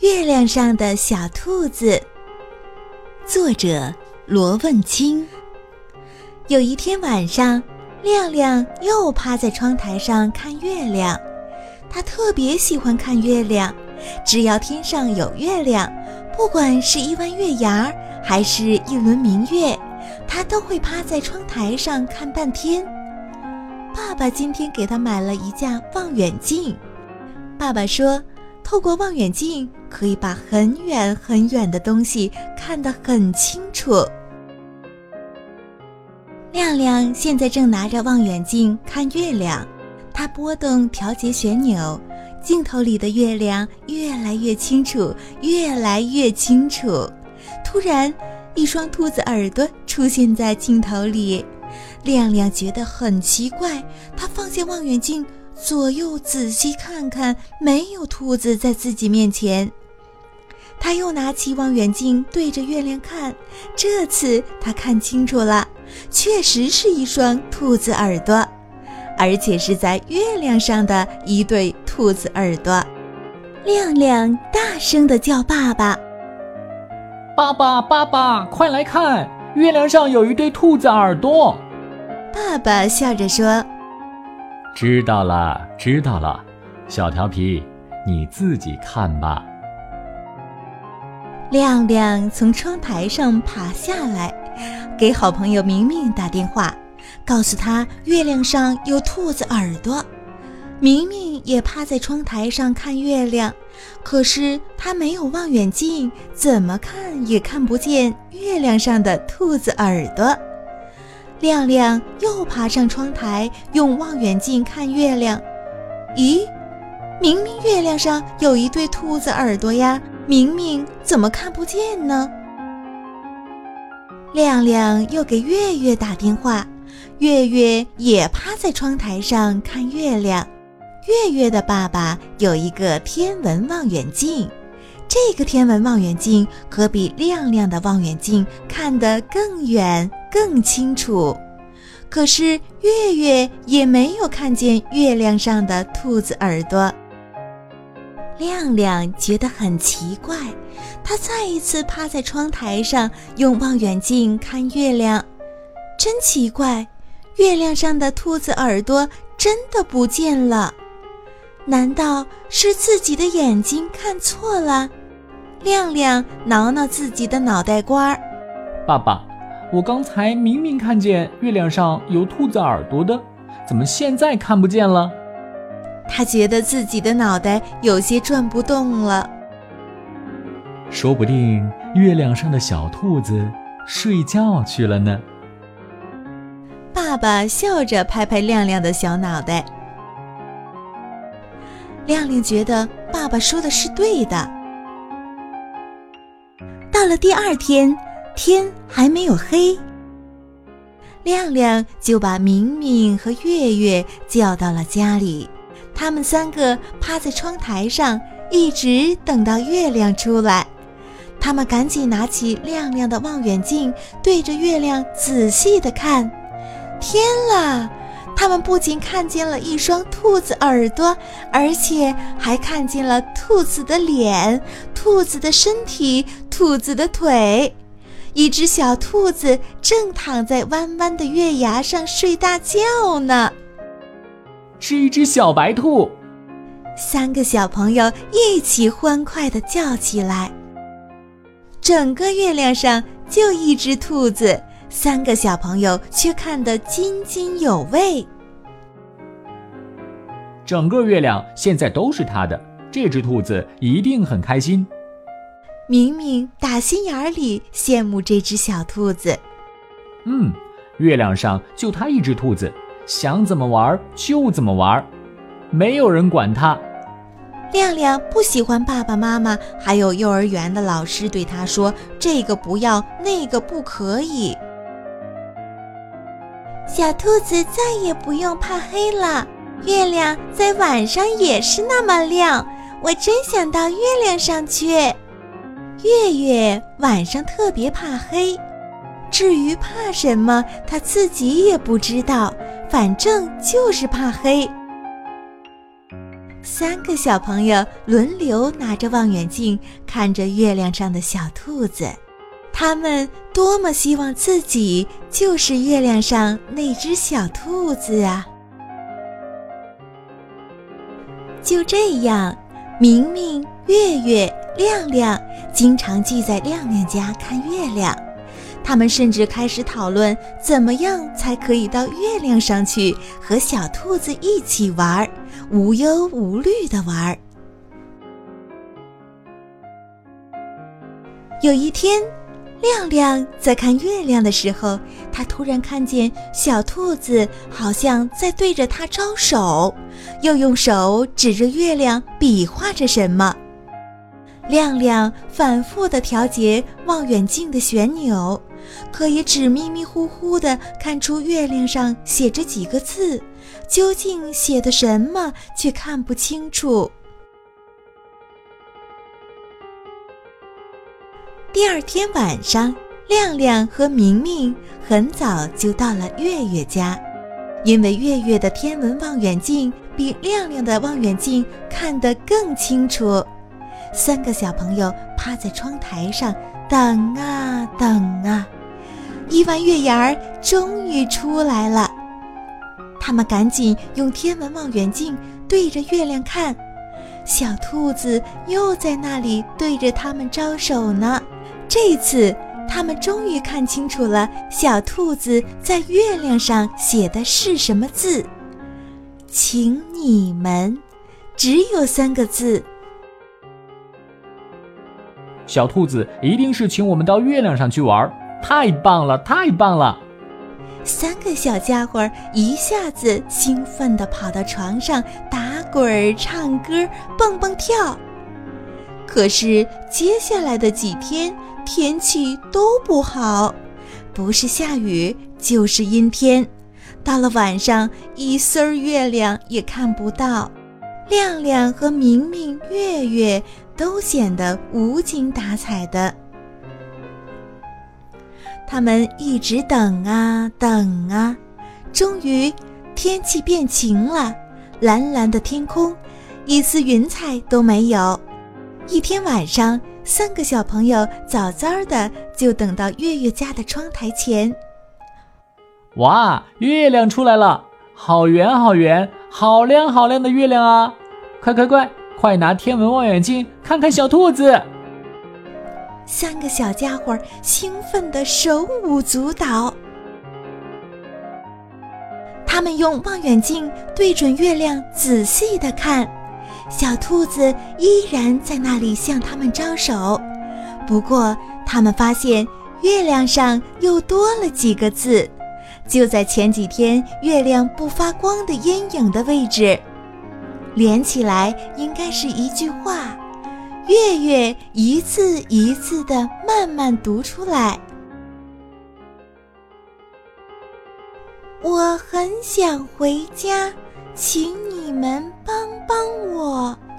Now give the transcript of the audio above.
月亮上的小兔子，作者罗问清。有一天晚上，亮亮又趴在窗台上看月亮。他特别喜欢看月亮，只要天上有月亮，不管是一弯月牙还是一轮明月，他都会趴在窗台上看半天。爸爸今天给他买了一架望远镜。爸爸说。透过望远镜，可以把很远很远的东西看得很清楚。亮亮现在正拿着望远镜看月亮，他拨动调节旋钮，镜头里的月亮越来越清楚，越来越清楚。突然，一双兔子耳朵出现在镜头里，亮亮觉得很奇怪，他放下望远镜。左右仔细看看，没有兔子在自己面前。他又拿起望远镜对着月亮看，这次他看清楚了，确实是一双兔子耳朵，而且是在月亮上的一对兔子耳朵。亮亮大声地叫：“爸爸，爸爸，爸爸，快来看，月亮上有一对兔子耳朵！”爸爸笑着说。知道了，知道了，小调皮，你自己看吧。亮亮从窗台上爬下来，给好朋友明明打电话，告诉他月亮上有兔子耳朵。明明也趴在窗台上看月亮，可是他没有望远镜，怎么看也看不见月亮上的兔子耳朵。亮亮又爬上窗台，用望远镜看月亮。咦，明明月亮上有一对兔子耳朵呀，明明怎么看不见呢？亮亮又给月月打电话，月月也趴在窗台上看月亮。月月的爸爸有一个天文望远镜，这个天文望远镜可比亮亮的望远镜看得更远。更清楚，可是月月也没有看见月亮上的兔子耳朵。亮亮觉得很奇怪，他再一次趴在窗台上用望远镜看月亮，真奇怪，月亮上的兔子耳朵真的不见了。难道是自己的眼睛看错了？亮亮挠挠自己的脑袋瓜儿，爸爸。我刚才明明看见月亮上有兔子耳朵的，怎么现在看不见了？他觉得自己的脑袋有些转不动了。说不定月亮上的小兔子睡觉去了呢。爸爸笑着拍拍亮亮的小脑袋。亮亮觉得爸爸说的是对的。到了第二天。天还没有黑，亮亮就把明明和月月叫到了家里。他们三个趴在窗台上，一直等到月亮出来。他们赶紧拿起亮亮的望远镜，对着月亮仔细的看。天啦！他们不仅看见了一双兔子耳朵，而且还看见了兔子的脸、兔子的身体、兔子的腿。一只小兔子正躺在弯弯的月牙上睡大觉呢。是一只小白兔。三个小朋友一起欢快地叫起来。整个月亮上就一只兔子，三个小朋友却看得津津有味。整个月亮现在都是他的，这只兔子一定很开心。明明打心眼里羡慕这只小兔子。嗯，月亮上就它一只兔子，想怎么玩就怎么玩，没有人管它。亮亮不喜欢爸爸妈妈还有幼儿园的老师对他说：“这个不要，那个不可以。”小兔子再也不用怕黑了，月亮在晚上也是那么亮。我真想到月亮上去。月月晚上特别怕黑，至于怕什么，他自己也不知道，反正就是怕黑。三个小朋友轮流拿着望远镜看着月亮上的小兔子，他们多么希望自己就是月亮上那只小兔子啊！就这样，明明、月月、亮亮经常聚在亮亮家看月亮。他们甚至开始讨论怎么样才可以到月亮上去和小兔子一起玩，无忧无虑的玩。有一天，亮亮在看月亮的时候，他突然看见小兔子好像在对着他招手，又用手指着月亮比划着什么。亮亮反复地调节望远镜的旋钮。可也只迷迷糊糊地看出月亮上写着几个字，究竟写的什么却看不清楚。第二天晚上，亮亮和明明很早就到了月月家，因为月月的天文望远镜比亮亮的望远镜看得更清楚。三个小朋友趴在窗台上等啊等啊。一弯月牙儿终于出来了，他们赶紧用天文望远镜对着月亮看，小兔子又在那里对着他们招手呢。这次他们终于看清楚了，小兔子在月亮上写的是什么字？请你们，只有三个字。小兔子一定是请我们到月亮上去玩。太棒了，太棒了！三个小家伙一下子兴奋地跑到床上，打滚、唱歌、蹦蹦跳。可是接下来的几天天气都不好，不是下雨就是阴天。到了晚上，一丝儿月亮也看不到。亮亮和明明、月月都显得无精打采的。他们一直等啊等啊，终于天气变晴了，蓝蓝的天空，一丝云彩都没有。一天晚上，三个小朋友早早的就等到月月家的窗台前。哇，月亮出来了，好圆好圆，好亮好亮的月亮啊！快快快，快拿天文望远镜看看小兔子。三个小家伙兴奋的手舞足蹈，他们用望远镜对准月亮，仔细的看，小兔子依然在那里向他们招手。不过，他们发现月亮上又多了几个字，就在前几天月亮不发光的阴影的位置，连起来应该是一句话。月月一字一字的慢慢读出来。我很想回家，请你们帮帮我。